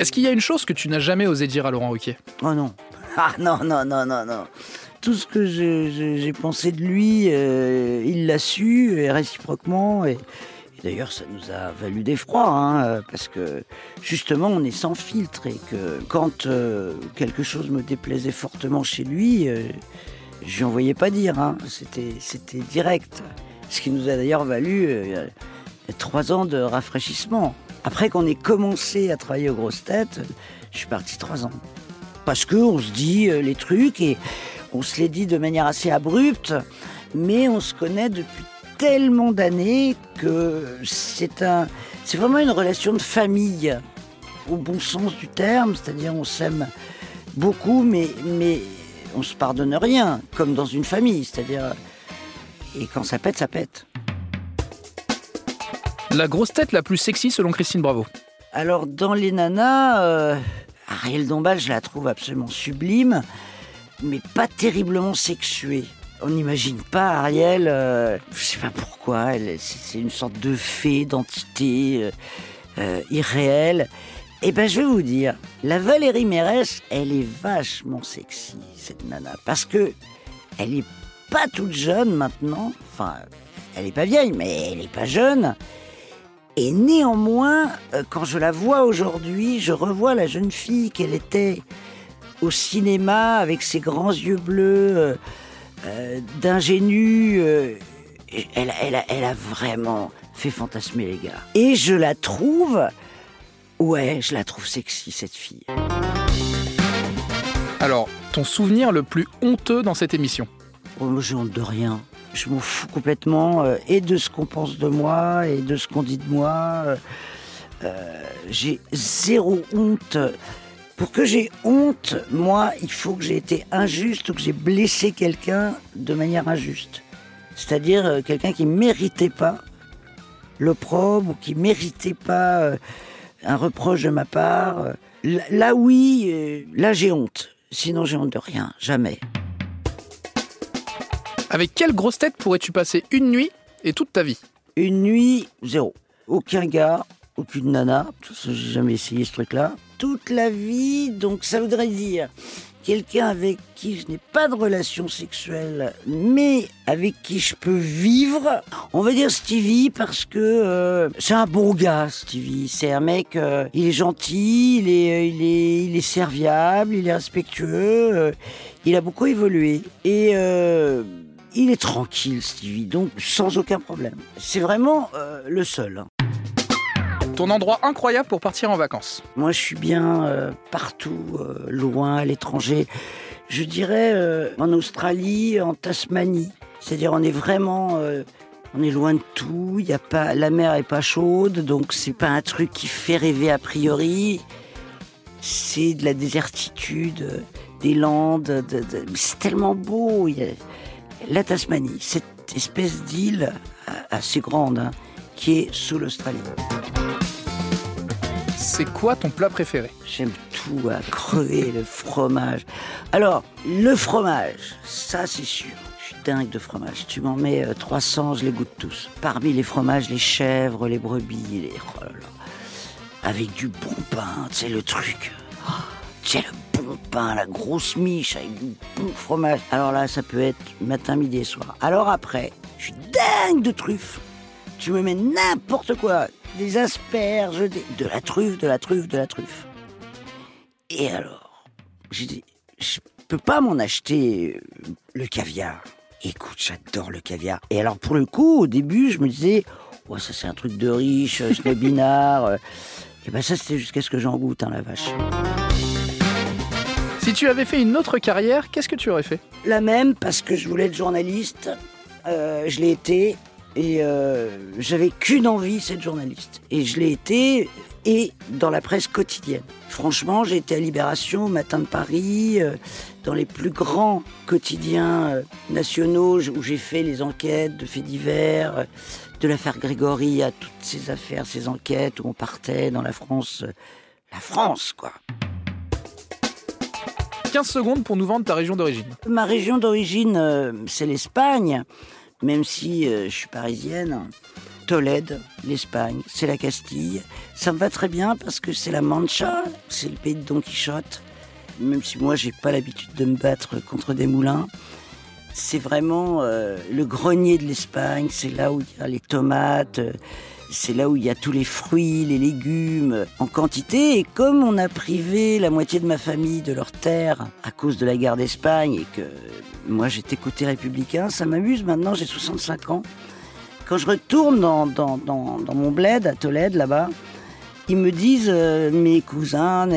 Est-ce qu'il y a une chose que tu n'as jamais osé dire à Laurent Ruquier Oh non. Ah non, non, non, non, non. Tout ce que j'ai pensé de lui, euh, il l'a su, et réciproquement. Et, d'ailleurs, ça nous a valu d'effroi, hein, parce que justement, on est sans filtre. Et que quand euh, quelque chose me déplaisait fortement chez lui, euh, je lui envoyais pas dire. hein. C'était, c'était direct. Ce qui nous a d'ailleurs valu euh, trois ans de rafraîchissement. Après qu'on ait commencé à travailler aux grosses têtes, je suis parti trois ans parce que on se dit euh, les trucs et on se les dit de manière assez abrupte, mais on se connaît depuis tellement d'années que c'est un, c'est vraiment une relation de famille au bon sens du terme, c'est-à-dire on s'aime beaucoup, mais mais on se pardonne rien, comme dans une famille, c'est-à-dire et quand ça pète, ça pète. La grosse tête la plus sexy selon Christine Bravo. Alors dans les nanas, euh, Ariel Dombal, je la trouve absolument sublime, mais pas terriblement sexuée. On n'imagine pas Ariel, euh, je sais pas pourquoi, c'est une sorte de fée, d'entité euh, euh, irréelle. Et ben je vais vous dire, la Valérie Mérès, elle est vachement sexy cette nana, parce que elle est pas toute jeune maintenant. Enfin, elle est pas vieille, mais elle est pas jeune. Et néanmoins, euh, quand je la vois aujourd'hui, je revois la jeune fille qu'elle était au cinéma avec ses grands yeux bleus, euh, euh, d'ingénue. euh, elle, elle a- elle a vraiment fait fantasmer les gars. Et je la trouve, ouais, je la trouve sexy cette fille. Alors, ton souvenir le plus honteux dans cette émission? Oh, j'ai honte de rien. Je m'en fous complètement euh, et de ce qu'on pense de moi et de ce qu'on dit de moi. Euh, euh, j'ai zéro honte. Pour que j'ai honte, moi, il faut que j'ai été injuste ou que j'ai blessé quelqu'un de manière injuste. C'est-à-dire quelqu'un qui méritait pas l'opprobre ou qui méritait pas un reproche de ma part. Là, oui, là j'ai honte. Sinon j'ai honte de rien, jamais. Avec quelle grosse tête pourrais-tu passer une nuit et toute ta vie Une nuit, zéro. Aucun gars, aucune nana. Tout ça, J'ai jamais essayé ce truc-là. Toute la vie, donc ça voudrait dire quelqu'un avec qui je n'ai pas de relation sexuelle, mais avec qui je peux vivre. On va dire Stevie parce que euh, c'est un bon gars, Stevie. C'est un mec, euh, il est gentil, il est, euh, il est, il est serviable, il est respectueux. il a beaucoup évolué et il est tranquille, Stevie, donc sans aucun problème. C'est vraiment euh, le seul. hein. Ton endroit incroyable pour partir en vacances Moi, je suis bien euh, partout, euh, loin, à l'étranger. Je dirais en Australie, en Tasmanie. C'est-à-dire, on est vraiment, on est loin de tout. Il y a pas, la mer est pas chaude, donc c'est pas un truc qui fait rêver a priori. C'est de la désertitude, des landes. de- de- c'est tellement beau. Il y a- la Tasmanie, cette espèce d'île euh, assez grande hein, qui est sous l'Australie. C'est quoi ton plat préféré? J'aime tout à crever, le fromage. Alors, le fromage, ça c'est sûr. Je suis dingue de fromage. Tu m'en mets euh, 300, je les goûte tous. Parmi les fromages, les chèvres, les brebis, les... oh là là. Avec du bon pain, tu sais, le truc. Oh, tu sais, le bon pain, la grosse miche avec du bon fromage. Alors là, ça peut être matin, midi et soir. Alors après, je suis dingue de truffes. Tu me mets n'importe quoi. Des asperges, de la truffe, de la truffe, de la truffe. Et alors, j'ai dit, je peux pas m'en acheter euh, le caviar. Écoute, j'adore le caviar. Et alors, pour le coup, au début, je me disais, ouais, ça c'est un truc de riche, euh, snobinard. euh. Et ben ça, c'était jusqu'à ce que j'en goûte, hein, la vache. Si tu avais fait une autre carrière, qu'est-ce que tu aurais fait? La même, parce que je voulais être journaliste. Euh, je l'ai été. Et euh, j'avais qu'une envie, c'est de journaliste. Et je l'ai été, et dans la presse quotidienne. Franchement, j'ai été à Libération, au Matin de Paris, euh, dans les plus grands quotidiens nationaux, où j'ai fait les enquêtes de faits divers, de l'affaire Grégory à toutes ces affaires, ces enquêtes où on partait dans la France. la France, quoi. 15 secondes pour nous vendre ta région d'origine. Ma région d'origine, euh, c'est l'Espagne, même si euh, je suis parisienne. Tolède, l'Espagne, c'est la Castille. Ça me va très bien parce que c'est la Mancha, c'est le pays de Don Quichotte. Même si moi, j'ai pas l'habitude de me battre contre des moulins. C'est vraiment euh, le grenier de l'Espagne. C'est là où il y a les tomates. C'est là où il y a tous les fruits, les légumes en quantité. Et comme on a privé la moitié de ma famille de leurs terres à cause de la guerre d'Espagne et que moi j'étais côté républicain, ça m'amuse. Maintenant j'ai 65 ans. Quand je retourne dans, dans, dans, mon bled à Tolède là-bas, ils me disent, euh, mes cousins,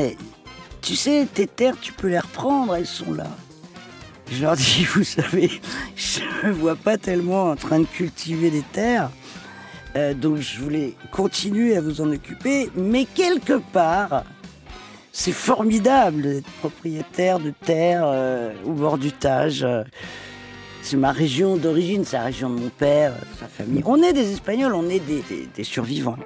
tu sais, tes terres, tu peux les reprendre, elles sont là. Je leur dis, vous savez, je me vois pas tellement en train de cultiver des terres. Euh, donc je voulais continuer à vous en occuper, mais quelque part, c'est formidable d'être propriétaire de terres euh, au bord du Tage. C'est ma région d'origine, c'est la région de mon père, de sa famille. On est des Espagnols, on est des survivants.